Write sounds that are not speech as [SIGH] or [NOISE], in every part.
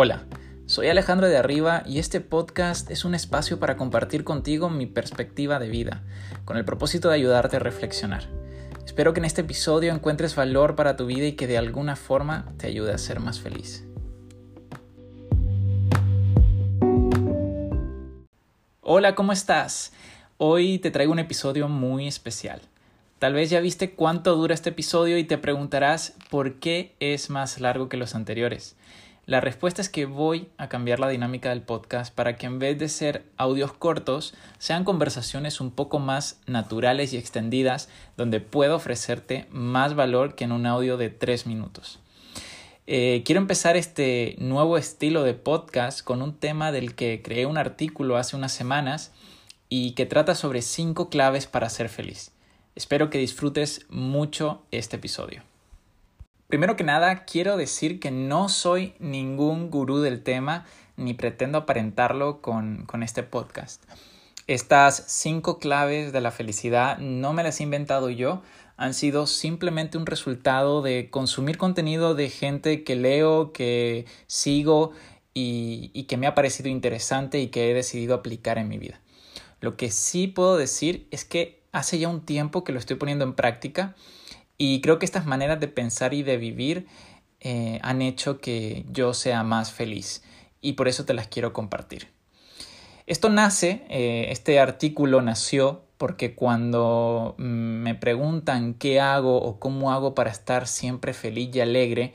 Hola, soy Alejandro de Arriba y este podcast es un espacio para compartir contigo mi perspectiva de vida, con el propósito de ayudarte a reflexionar. Espero que en este episodio encuentres valor para tu vida y que de alguna forma te ayude a ser más feliz. Hola, ¿cómo estás? Hoy te traigo un episodio muy especial. Tal vez ya viste cuánto dura este episodio y te preguntarás por qué es más largo que los anteriores. La respuesta es que voy a cambiar la dinámica del podcast para que en vez de ser audios cortos, sean conversaciones un poco más naturales y extendidas, donde puedo ofrecerte más valor que en un audio de tres minutos. Eh, quiero empezar este nuevo estilo de podcast con un tema del que creé un artículo hace unas semanas y que trata sobre cinco claves para ser feliz. Espero que disfrutes mucho este episodio. Primero que nada, quiero decir que no soy ningún gurú del tema ni pretendo aparentarlo con, con este podcast. Estas cinco claves de la felicidad no me las he inventado yo, han sido simplemente un resultado de consumir contenido de gente que leo, que sigo y, y, que me ha parecido interesante y que he decidido aplicar en mi vida. Lo que sí puedo decir es que hace ya un tiempo que lo estoy poniendo en práctica y creo que estas maneras de pensar y de vivir eh, han hecho que yo sea más feliz y por eso te las quiero compartir. Esto nace, eh, este artículo nació porque cuando mm, me preguntan qué hago o cómo hago para estar siempre feliz y alegre,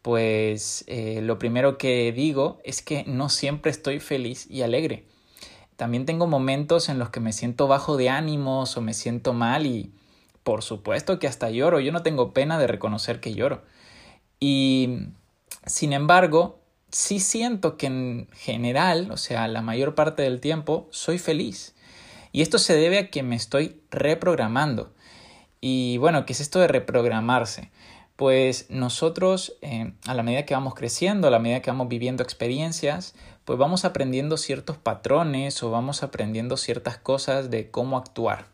pues eh, lo primero que digo es que no siempre estoy feliz y alegre. También tengo momentos en los que me siento bajo de ánimos o me siento mal y, por supuesto que hasta lloro, yo no tengo pena de reconocer que lloro. Y sin embargo, sí siento que en general, o sea, la mayor parte del tiempo, soy feliz. Y esto se debe a que me estoy reprogramando. Y bueno, ¿qué es esto de reprogramarse? Pues nosotros, eh, a la medida que vamos creciendo, a la medida que vamos viviendo experiencias, pues vamos aprendiendo ciertos patrones o vamos aprendiendo ciertas cosas de cómo actuar.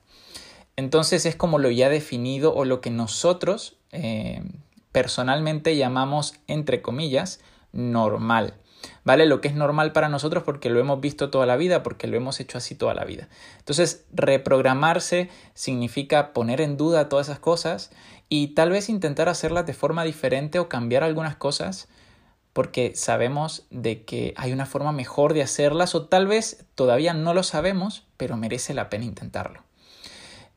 Entonces es como lo ya definido o lo que nosotros eh, personalmente llamamos, entre comillas, normal. ¿Vale? Lo que es normal para nosotros porque lo hemos visto toda la vida, porque lo hemos hecho así toda la vida. Entonces, reprogramarse significa poner en duda todas esas cosas y tal vez intentar hacerlas de forma diferente o cambiar algunas cosas porque sabemos de que hay una forma mejor de hacerlas o tal vez todavía no lo sabemos, pero merece la pena intentarlo.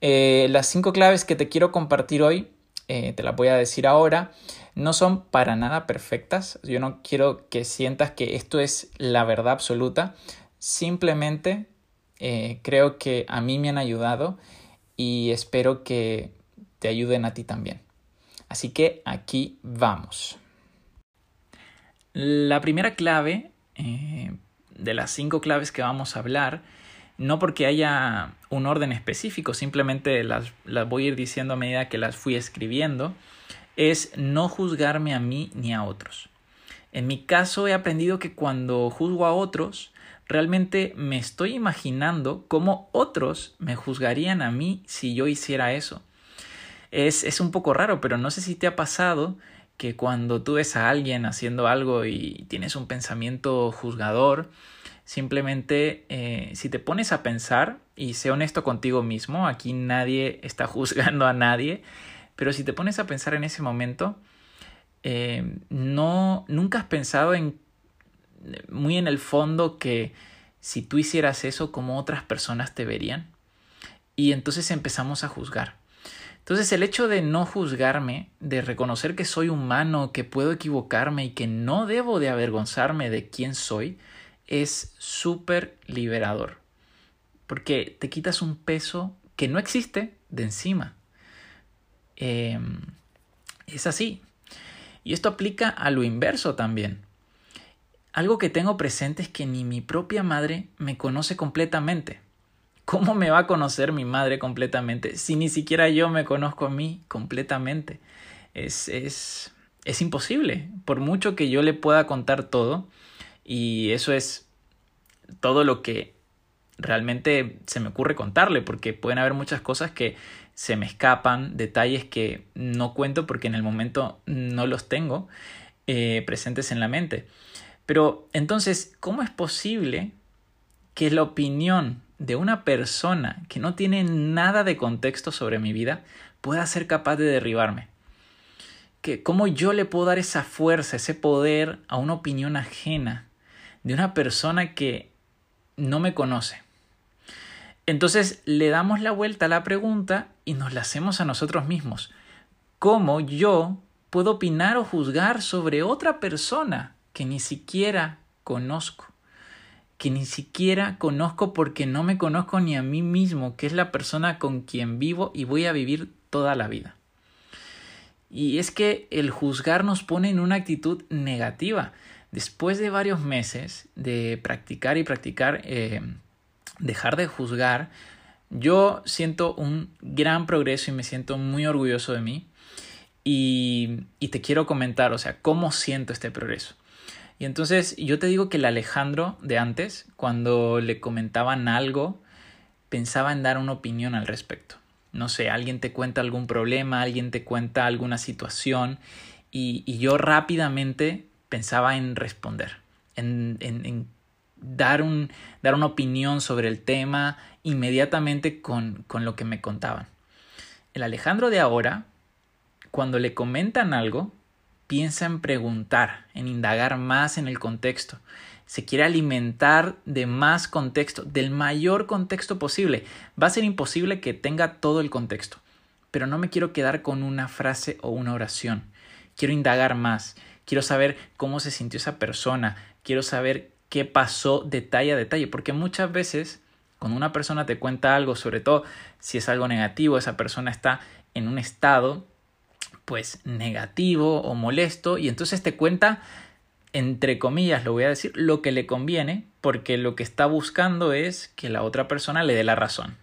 Eh, las cinco claves que te quiero compartir hoy, eh, te las voy a decir ahora, no son para nada perfectas. Yo no quiero que sientas que esto es la verdad absoluta. Simplemente eh, creo que a mí me han ayudado y espero que te ayuden a ti también. Así que aquí vamos. La primera clave de las cinco claves que vamos a hablar no porque haya un orden específico, simplemente las, las, voy a ir diciendo a medida que las fui escribiendo, es no juzgarme a mí ni a otros. En mi caso he aprendido que cuando juzgo a otros, realmente me estoy imaginando cómo otros me juzgarían a mí si yo hiciera eso. Es, es un poco raro, pero no sé si te ha pasado que cuando tú ves a alguien haciendo algo y tienes un pensamiento juzgador, Simplemente, eh, si te pones a pensar, y sé honesto contigo mismo, aquí nadie está [LAUGHS] juzgando a nadie, pero si te pones a pensar en ese momento, eh, no, nunca has pensado en, muy en el fondo que si tú hicieras eso, como otras personas te verían. Y entonces empezamos a juzgar. Entonces el hecho de no juzgarme, de reconocer que soy humano, que puedo equivocarme y que no debo de avergonzarme de quién soy, es súper liberador, porque te quitas un peso que no existe de encima. Em, es así. Y esto aplica a lo inverso también. Algo que tengo presente es que ni mi propia madre me conoce completamente. ¿Cómo me va a conocer mi madre completamente si ni siquiera yo me conozco a mí completamente? Es, es, es imposible. Por mucho que yo le pueda contar todo, y eso es todo lo que realmente se me ocurre contarle, porque pueden haber muchas cosas que se me escapan, detalles que no cuento porque en el momento no los tengo eh, presentes en la mente. Pero entonces, ¿cómo es posible que la opinión de una persona que no tiene nada de contexto sobre mi vida pueda ser capaz de derribarme? ¿Cómo yo le puedo dar esa fuerza, ese poder a una opinión ajena de una persona que no me conoce? Entonces le damos la vuelta a la pregunta y nos la hacemos a nosotros mismos. ¿Cómo yo puedo opinar o juzgar sobre otra persona que ni siquiera conozco? Que ni siquiera conozco porque no me conozco ni a mí mismo, que es la persona con quien vivo y voy a vivir toda la vida. Y es que el juzgar nos pone en una actitud negativa. Después de varios meses de practicar y practicar eh, dejar de juzgar, yo siento un gran progreso y me siento muy orgulloso de mí. Y, y, te quiero comentar, o sea, cómo siento este progreso. Y entonces yo te digo que el Alejandro de antes, cuando le comentaban algo, pensaba en dar una opinión al respecto. No sé, alguien te cuenta algún problema, alguien te cuenta alguna situación y, y yo rápidamente pensaba en responder, en, dar una opinión sobre el tema inmediatamente con, con lo que me contaban. El Alejandro de ahora, cuando le comentan algo, piensa en preguntar, en indagar más en el contexto. Se quiere alimentar de más contexto, del mayor contexto posible. Va a ser imposible que tenga todo el contexto, pero no me quiero quedar con una frase o una oración. Quiero indagar más. Quiero saber cómo se sintió esa persona. Quiero saber qué pasó detalle a detalle, porque muchas veces cuando una persona te cuenta algo, sobre todo si es algo negativo, esa persona está en un estado pues negativo o molesto y entonces te cuenta entre comillas lo voy a decir lo que le conviene porque lo que está buscando es que la otra persona le dé la razón.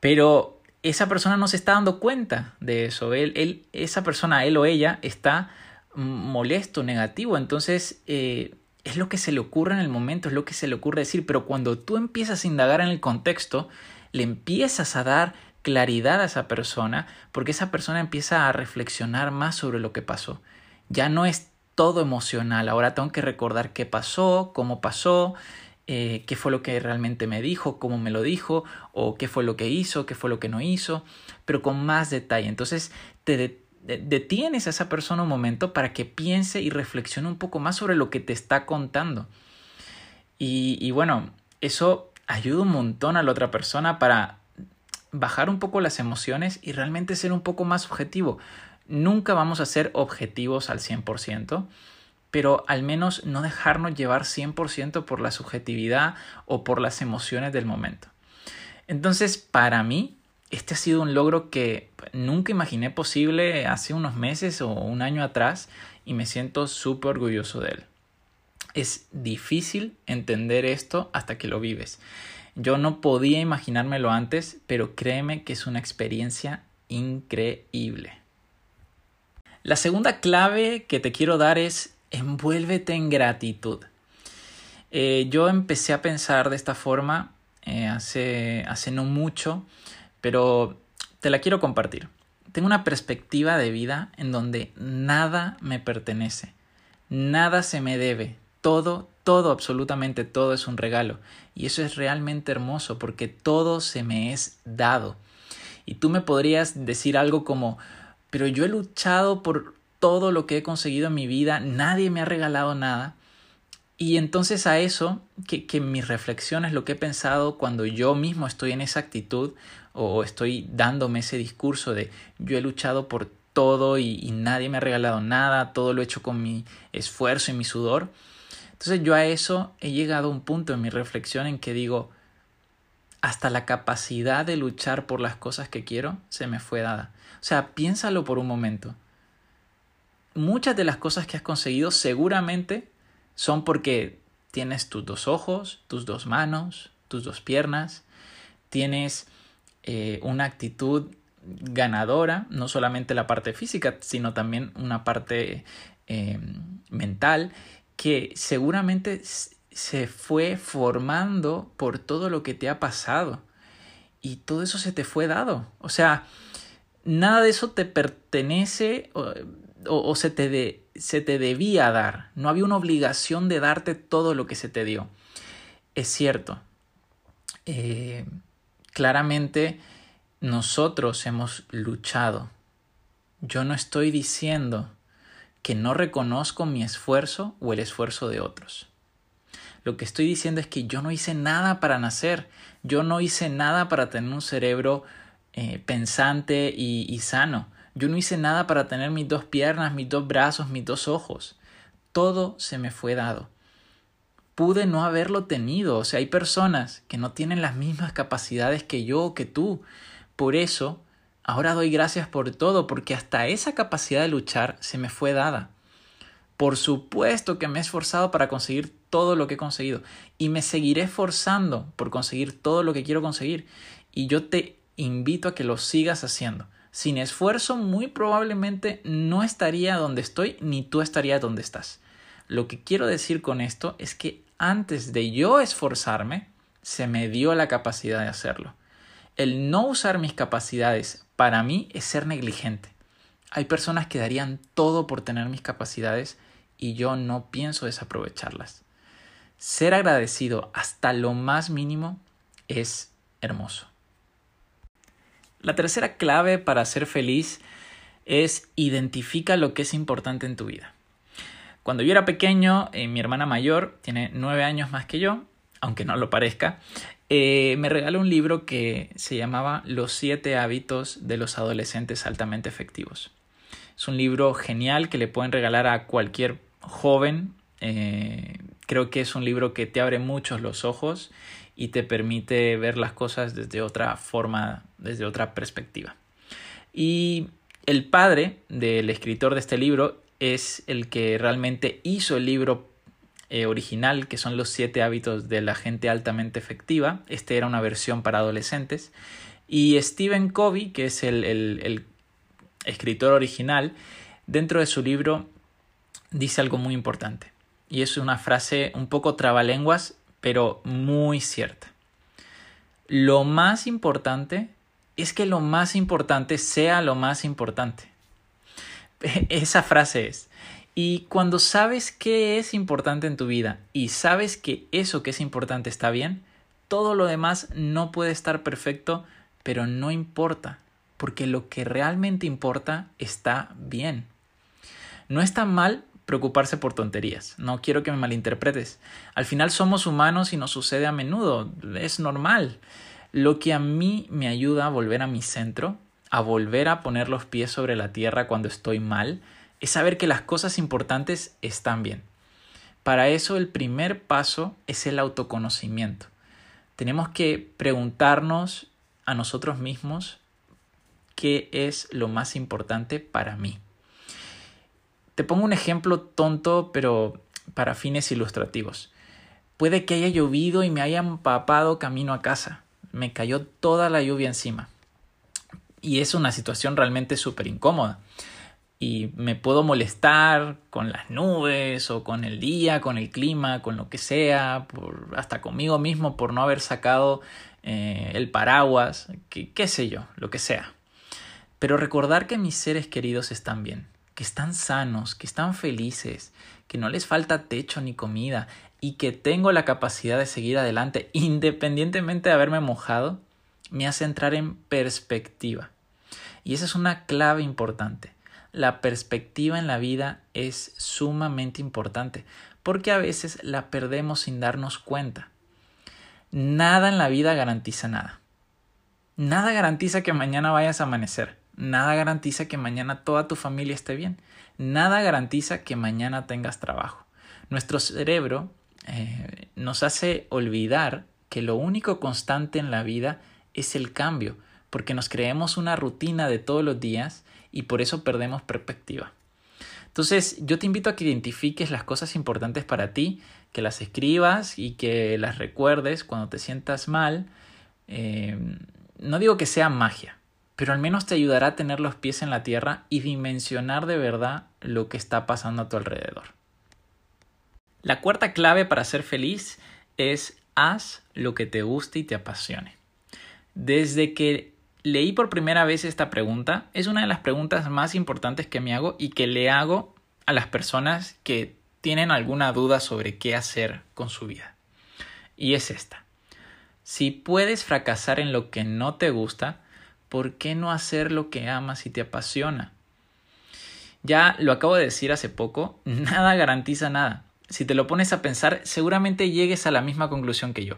Pero esa persona no se está dando cuenta de eso. Él, él, esa persona, él o ella, está molesto, negativo. Entonces, eh, es lo que se le ocurre en el momento, es lo que se le ocurre decir, pero cuando tú empiezas a indagar en el contexto, le empiezas a dar claridad a esa persona, porque esa persona empieza a reflexionar más sobre lo que pasó. Ya no es todo emocional, ahora tengo que recordar qué pasó, cómo pasó, eh, qué fue lo que realmente me dijo, cómo me lo dijo, o qué fue lo que hizo, qué fue lo que no hizo, pero con más detalle. Entonces te, detienes a esa persona un momento para que piense y reflexione un poco más sobre lo que te está contando. Y, bueno, eso ayuda un montón a la otra persona para bajar un poco las emociones y realmente ser un poco más objetivo. Nunca vamos a ser objetivos al 100%, pero al menos no dejarnos llevar 100% por la subjetividad o por las emociones del momento. Entonces, para mí, este ha sido un logro que nunca imaginé posible hace unos meses o un año atrás y me siento súper orgulloso de él. Es difícil entender esto hasta que lo vives. Yo no podía imaginármelo antes, pero créeme que es una experiencia increíble. La segunda clave que te quiero dar es envuélvete en gratitud. Eh, yo empecé a pensar de esta forma eh, hace, hace no mucho pero te la quiero compartir. Tengo una perspectiva de vida en donde nada me pertenece, nada se me debe, todo, todo, absolutamente todo es un regalo. Y eso es realmente hermoso porque todo se me es dado. Y tú me podrías decir algo como, pero yo he luchado por todo lo que he conseguido en mi vida, nadie me ha regalado nada. Y entonces a eso, que, que mis reflexiones, lo que he pensado cuando yo mismo estoy en esa actitud, o estoy dándome ese discurso de yo he luchado por todo y, nadie me ha regalado nada, todo lo he hecho con mi esfuerzo y mi sudor. Entonces yo a eso he llegado a un punto en mi reflexión en que digo, hasta la capacidad de luchar por las cosas que quiero se me fue dada. O sea, piénsalo por un momento. Muchas de las cosas que has conseguido seguramente son porque tienes tus dos ojos, tus dos manos, tus dos piernas, tienes eh, una actitud ganadora, no solamente la parte física, sino también una parte eh, mental, que seguramente se fue formando por todo lo que te ha pasado y todo eso se te fue dado. O sea, nada de eso te pertenece o, se, te se te debía dar. No había una obligación de darte todo lo que se te dio. Es cierto. Eh, claramente nosotros hemos luchado. Yo no estoy diciendo que no reconozco mi esfuerzo o el esfuerzo de otros. Lo que estoy diciendo es que yo no hice nada para nacer, yo no hice nada para tener un cerebro eh, pensante y, sano, yo no hice nada para tener mis dos piernas, mis dos brazos, mis dos ojos. Todo se me fue dado. Pude no haberlo tenido, o sea, hay personas que no tienen las mismas capacidades que yo o que tú. Por eso, ahora doy gracias por todo, porque hasta esa capacidad de luchar se me fue dada. Por supuesto que me he esforzado para conseguir todo lo que he conseguido y me seguiré esforzando por conseguir todo lo que quiero conseguir. Y yo te invito a que lo sigas haciendo. Sin esfuerzo muy probablemente no estaría donde estoy ni tú estarías donde estás. Lo que quiero decir con esto es que antes de yo esforzarme, se me dio la capacidad de hacerlo. El no usar mis capacidades para mí es ser negligente. Hay personas que darían todo por tener mis capacidades y yo no pienso desaprovecharlas. Ser agradecido hasta lo más mínimo es hermoso. La tercera clave para ser feliz es identifica lo que es importante en tu vida. Cuando yo era pequeño, eh, mi hermana mayor, tiene nueve años más que yo, aunque no lo parezca, eh, me regaló un libro que se llamaba Los siete hábitos de los adolescentes altamente efectivos. Es un libro genial que le pueden regalar a cualquier joven. Eh, creo que es un libro que te abre muchos los ojos y te permite ver las cosas desde otra forma, desde otra perspectiva. Y el padre del escritor de este libro es el que realmente hizo el libro eh, original, que son los siete hábitos de la gente altamente efectiva. Este era una versión para adolescentes. Y Stephen Covey, que es el, el escritor original, dentro de su libro dice algo muy importante. Y es una frase un poco trabalenguas, pero muy cierta. Lo más importante es que lo más importante sea lo más importante. [LAUGHS] Esa frase es. Y cuando sabes qué es importante en tu vida y sabes que eso que es importante está bien, todo lo demás no puede estar perfecto, pero no importa, porque lo que realmente importa está bien. No está mal preocuparse por tonterías. No quiero que me malinterpretes. Al final somos humanos y nos sucede a menudo. Es normal. Lo que a mí me ayuda a volver a mi centro, a volver a poner los pies sobre la tierra cuando estoy mal, es saber que las cosas importantes están bien. Para eso el primer paso es el autoconocimiento. Tenemos que preguntarnos a nosotros mismos qué es lo más importante para mí. Te pongo un ejemplo tonto, pero para fines ilustrativos. Puede que haya llovido y me haya empapado camino a casa. Me cayó toda la lluvia encima. Y es una situación realmente súper incómoda. Y me puedo molestar con las nubes o con el día, con el clima, con lo que sea, por, hasta conmigo mismo por no haber sacado eh, el paraguas, que, qué sé yo, lo que sea. Pero recordar que mis seres queridos están bien, que están sanos, que están felices, que no les falta techo ni comida y que tengo la capacidad de seguir adelante independientemente de haberme mojado, me hace entrar en perspectiva. Y esa es una clave importante. La perspectiva en la vida es sumamente importante porque a veces la perdemos sin darnos cuenta. Nada en la vida garantiza nada. Nada garantiza que mañana vayas a amanecer. Nada garantiza que mañana toda tu familia esté bien. Nada garantiza que mañana tengas trabajo. Nuestro cerebro eh, nos hace olvidar que lo único constante en la vida es el cambio, porque nos creemos una rutina de todos los días y por eso perdemos perspectiva. Entonces yo te invito a que identifiques las cosas importantes para ti, que las escribas y que las recuerdes cuando te sientas mal. Eh, no digo que sea magia, pero al menos te ayudará a tener los pies en la tierra y dimensionar de verdad lo que está pasando a tu alrededor. La cuarta clave para ser feliz es haz lo que te guste y te apasione. Desde que leí por primera vez esta pregunta, es una de las preguntas más importantes que me hago y que le hago a las personas que tienen alguna duda sobre qué hacer con su vida. Y es esta. Si puedes fracasar en lo que no te gusta, ¿por qué no hacer lo que amas y te apasiona? Ya lo acabo de decir hace poco, [LAUGHS] nada garantiza nada. Si te lo pones a pensar, seguramente llegues a la misma conclusión que yo.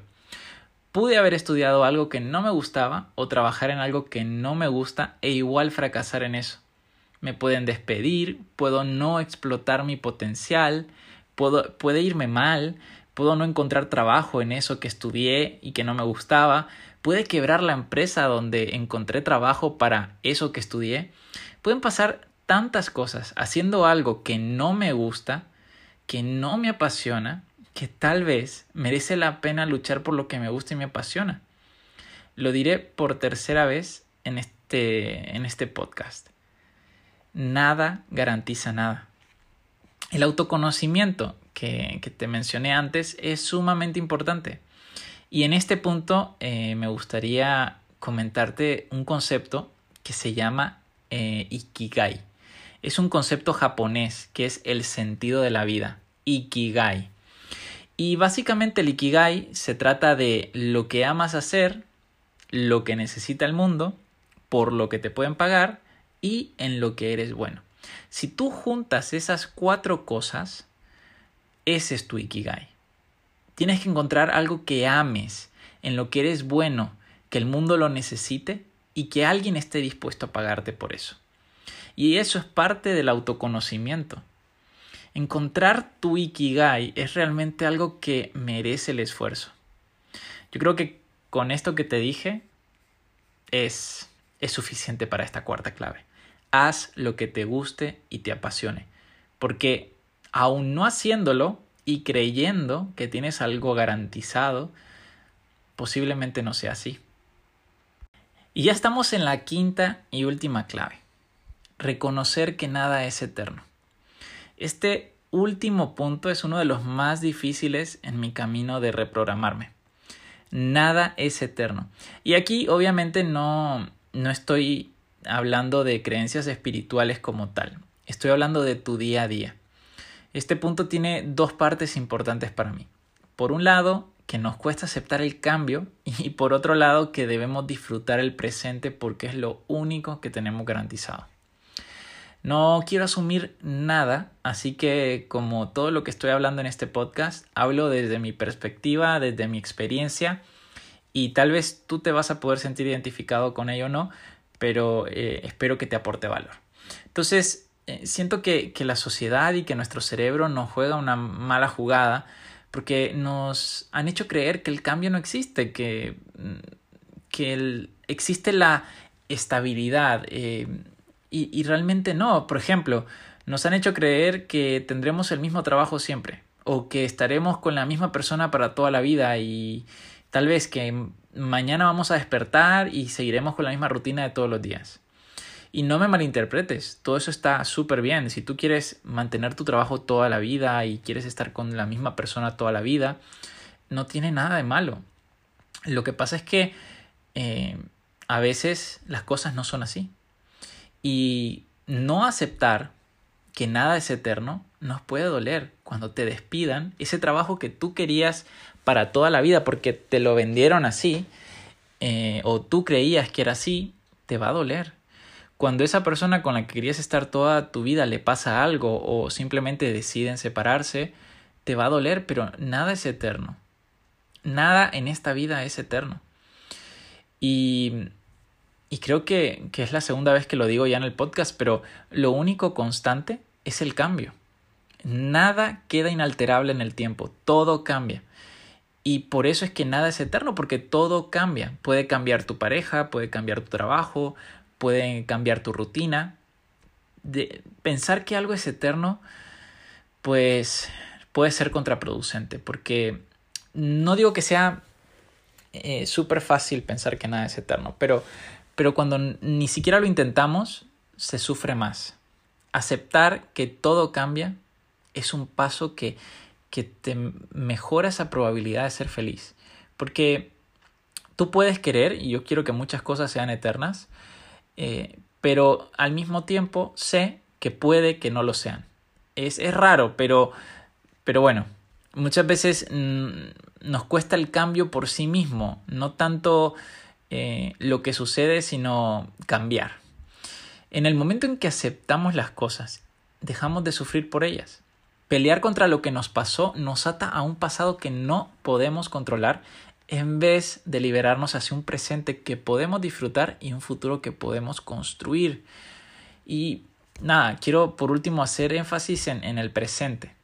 Pude haber estudiado algo que no me gustaba o trabajar en algo que no me gusta e igual fracasar en eso. Me pueden despedir, puedo no explotar mi potencial, puedo, puede irme mal, puedo no encontrar trabajo en eso que estudié y que no me gustaba, puede quebrar la empresa donde encontré trabajo para eso que estudié. Pueden pasar tantas cosas haciendo algo que no me gusta, que no me apasiona, que tal vez merece la pena luchar por lo que me gusta y me apasiona. Lo diré por tercera vez en este, en este podcast. Nada garantiza nada. El autoconocimiento que, te mencioné antes es sumamente importante. Y en este punto eh, me gustaría comentarte un concepto que se llama eh, Ikigai. Es un concepto japonés que es el sentido de la vida. Ikigai. Y básicamente el Ikigai se trata de lo que amas hacer, lo que necesita el mundo, por lo que te pueden pagar y en lo que eres bueno. Si tú juntas esas cuatro cosas, ese es tu Ikigai. Tienes que encontrar algo que ames, en lo que eres bueno, que el mundo lo necesite y que alguien esté dispuesto a pagarte por eso. Y eso es parte del autoconocimiento. Encontrar tu Ikigai es realmente algo que merece el esfuerzo. Yo creo que con esto que te dije es, es suficiente para esta cuarta clave. Haz lo que te guste y te apasione. Porque aún no haciéndolo y creyendo que tienes algo garantizado, posiblemente no sea así. Y ya estamos en la quinta y última clave. Reconocer que nada es eterno. Este último punto es uno de los más difíciles en mi camino de reprogramarme. Nada es eterno. Y aquí obviamente no, no estoy hablando de creencias espirituales como tal. Estoy hablando de tu día a día. Este punto tiene dos partes importantes para mí. Por un lado, que nos cuesta aceptar el cambio [LAUGHS] y por otro lado, que debemos disfrutar el presente porque es lo único que tenemos garantizado. No quiero asumir nada, así que como todo lo que estoy hablando en este podcast, hablo desde mi perspectiva, desde mi experiencia y tal vez tú te vas a poder sentir identificado con ello o no, pero eh, espero que te aporte valor. Entonces, eh, siento que, la sociedad y que nuestro cerebro nos juega una mala jugada porque nos han hecho creer que el cambio no existe, que, mm, que existe la estabilidad eh, y, realmente no. Por ejemplo, nos han hecho creer que tendremos el mismo trabajo siempre o que estaremos con la misma persona para toda la vida y tal vez que mañana vamos a despertar y seguiremos con la misma rutina de todos los días. Y no me malinterpretes, todo eso está súper bien. Si tú quieres mantener tu trabajo toda la vida y quieres estar con la misma persona toda la vida, no tiene nada de malo. Lo que pasa es que eh, a veces las cosas no son así. Y no aceptar que nada es eterno nos puede doler cuando te despidan ese trabajo que tú querías para toda la vida porque te lo vendieron así eh, o tú creías que era así, te va a doler cuando esa persona con la que querías estar toda tu vida le pasa algo o simplemente deciden separarse, te va a doler, pero nada es eterno. Nada en esta vida es eterno. Y, y creo que, que es la segunda vez que lo digo ya en el podcast, pero lo único constante es el cambio. Nada queda inalterable en el tiempo, todo cambia. Y por eso es que nada es eterno, porque todo cambia. Puede cambiar tu pareja, puede cambiar tu trabajo, pueden cambiar tu rutina. De pensar que algo es eterno, pues puede ser contraproducente, porque no digo que sea eh, súper fácil pensar que nada es eterno, pero, pero cuando ni siquiera lo intentamos, se sufre más. Aceptar que todo cambia es un paso que, que te mejora esa probabilidad de ser feliz. Porque Tú puedes querer, y yo quiero que muchas cosas sean eternas, eh, pero al mismo tiempo sé que puede que no lo sean. Es, es raro, pero, pero bueno, muchas veces nos cuesta el cambio por sí mismo, no tanto eh, lo que sucede, sino cambiar. En el momento en que aceptamos las cosas, dejamos de sufrir por ellas. Pelear contra lo que nos pasó nos ata a un pasado que no podemos controlar en vez de liberarnos hacia un presente que podemos disfrutar y un futuro que podemos construir. Y nada, quiero por último hacer énfasis en, en el presente.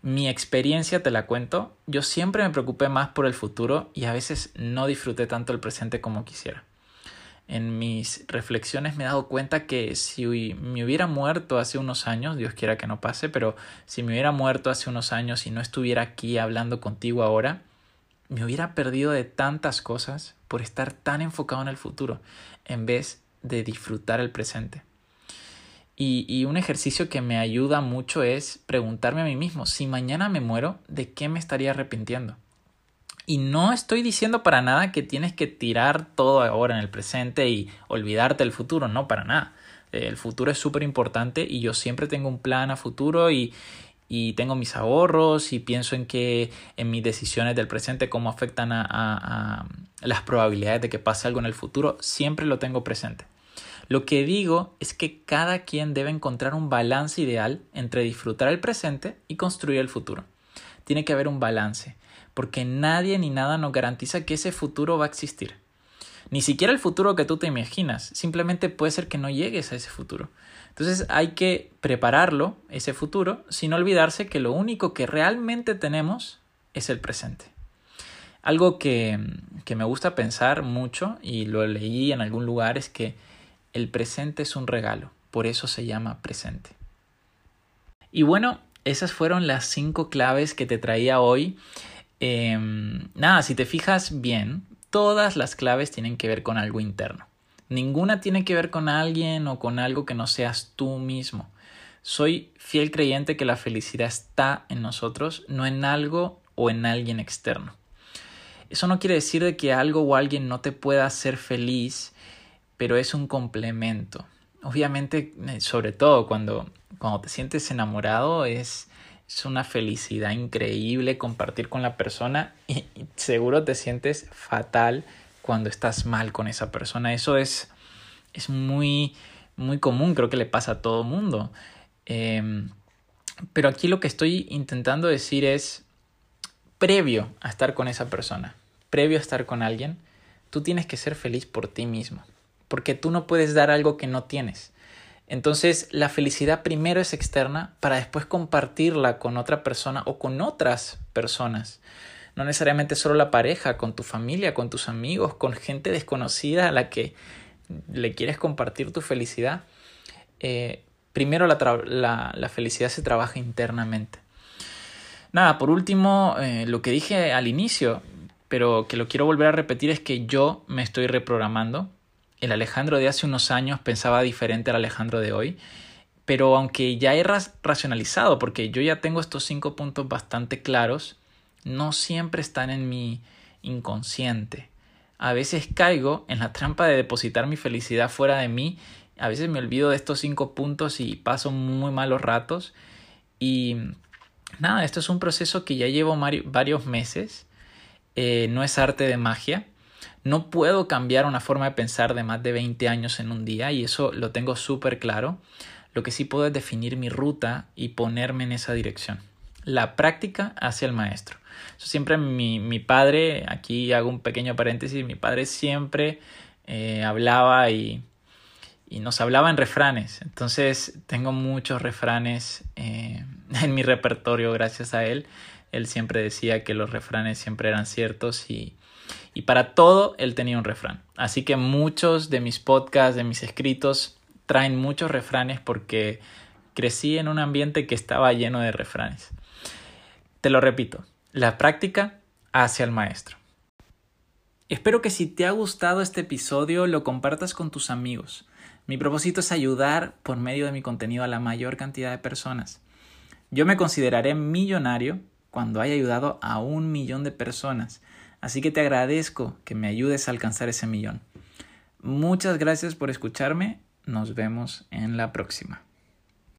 Mi experiencia te la cuento, yo siempre me preocupé más por el futuro y a veces no disfruté tanto el presente como quisiera. En mis reflexiones me he dado cuenta que si me hubiera muerto hace unos años, Dios quiera que no pase, pero si me hubiera muerto hace unos años y no estuviera aquí hablando contigo ahora, me hubiera perdido de tantas cosas por estar tan enfocado en el futuro en vez de disfrutar el presente. Y, un ejercicio que me ayuda mucho es preguntarme a mí mismo, si mañana me muero, ¿de qué me estaría arrepintiendo? Y no estoy diciendo para nada que tienes que tirar todo ahora en el presente y olvidarte del futuro, no, para nada. El futuro es súper importante y yo siempre tengo un plan a futuro y, tengo mis ahorros y pienso en que en mis decisiones del presente cómo afectan a, las probabilidades de que pase algo en el futuro, siempre lo tengo presente. Lo que digo es que cada quien debe encontrar un balance ideal entre disfrutar el presente y construir el futuro. Tiene que haber un balance, porque nadie ni nada nos garantiza que ese futuro va a existir. Ni siquiera el futuro que tú te imaginas, simplemente puede ser que no llegues a ese futuro. Entonces hay que prepararlo, ese futuro, sin olvidarse que lo único que realmente tenemos es el presente. Algo que, que me gusta pensar mucho, y lo leí en algún lugar, es que el presente es un regalo, por eso se llama presente. Y bueno, esas fueron las cinco claves que te traía hoy. Em, nada, si te fijas bien, todas las claves tienen que ver con algo interno. Ninguna tiene que ver con alguien o con algo que no seas tú mismo. Soy fiel creyente que la felicidad está en nosotros, no en algo o en alguien externo. Eso no quiere decir de que algo o alguien no te pueda hacer feliz, pero es un complemento. Obviamente, eh, sobre todo cuando, cuando te sientes enamorado, es, es una felicidad increíble compartir con la persona y seguro te sientes fatal cuando estás mal con esa persona. Eso es, es muy, muy común, creo que le pasa a todo mundo. Em, pero aquí lo que estoy intentando decir es, previo a estar con esa persona, previo a estar con alguien, tú tienes que ser feliz por ti mismo, porque tú no puedes dar algo que no tienes. Entonces la felicidad primero es externa para después compartirla con otra persona o con otras personas no necesariamente solo la pareja, con tu familia, con tus amigos, con gente desconocida a la que le quieres compartir tu felicidad. Eh, primero la, la, felicidad se trabaja internamente. Nada, por último, eh, lo que dije al inicio, pero que lo quiero volver a repetir es que yo me estoy reprogramando. El Alejandro de hace unos años pensaba diferente al Alejandro de hoy, pero aunque ya he racionalizado, porque yo ya tengo estos cinco puntos bastante claros, no siempre están en mi inconsciente. A veces caigo en la trampa de depositar mi felicidad fuera de mí. A veces me olvido de estos cinco puntos y paso muy malos ratos. Y nada, esto es un proceso que ya llevo varios meses. Eh, no es arte de magia. No puedo cambiar una forma de pensar de más de 20 años en un día y eso lo tengo súper claro. Lo que sí puedo es definir mi ruta y ponerme en esa dirección. La práctica hacia el maestro siempre mi, mi, padre, aquí hago un pequeño paréntesis, mi padre siempre eh, hablaba y, y, nos hablaba en refranes. Entonces tengo muchos refranes eh, [LAUGHS] en mi repertorio gracias a él. Él siempre decía que los refranes siempre eran ciertos y, y para todo él tenía un refrán. Así que muchos de mis podcasts, de mis escritos, traen muchos refranes porque crecí en un ambiente que estaba lleno de refranes. Te lo repito, la práctica hacia el maestro. Espero que si te ha gustado este episodio lo compartas con tus amigos. Mi propósito es ayudar por medio de mi contenido a la mayor cantidad de personas. Yo me consideraré millonario cuando haya ayudado a un millón de personas Así que te agradezco que me ayudes a alcanzar ese millón. Muchas gracias por escucharme. Nos vemos en la próxima.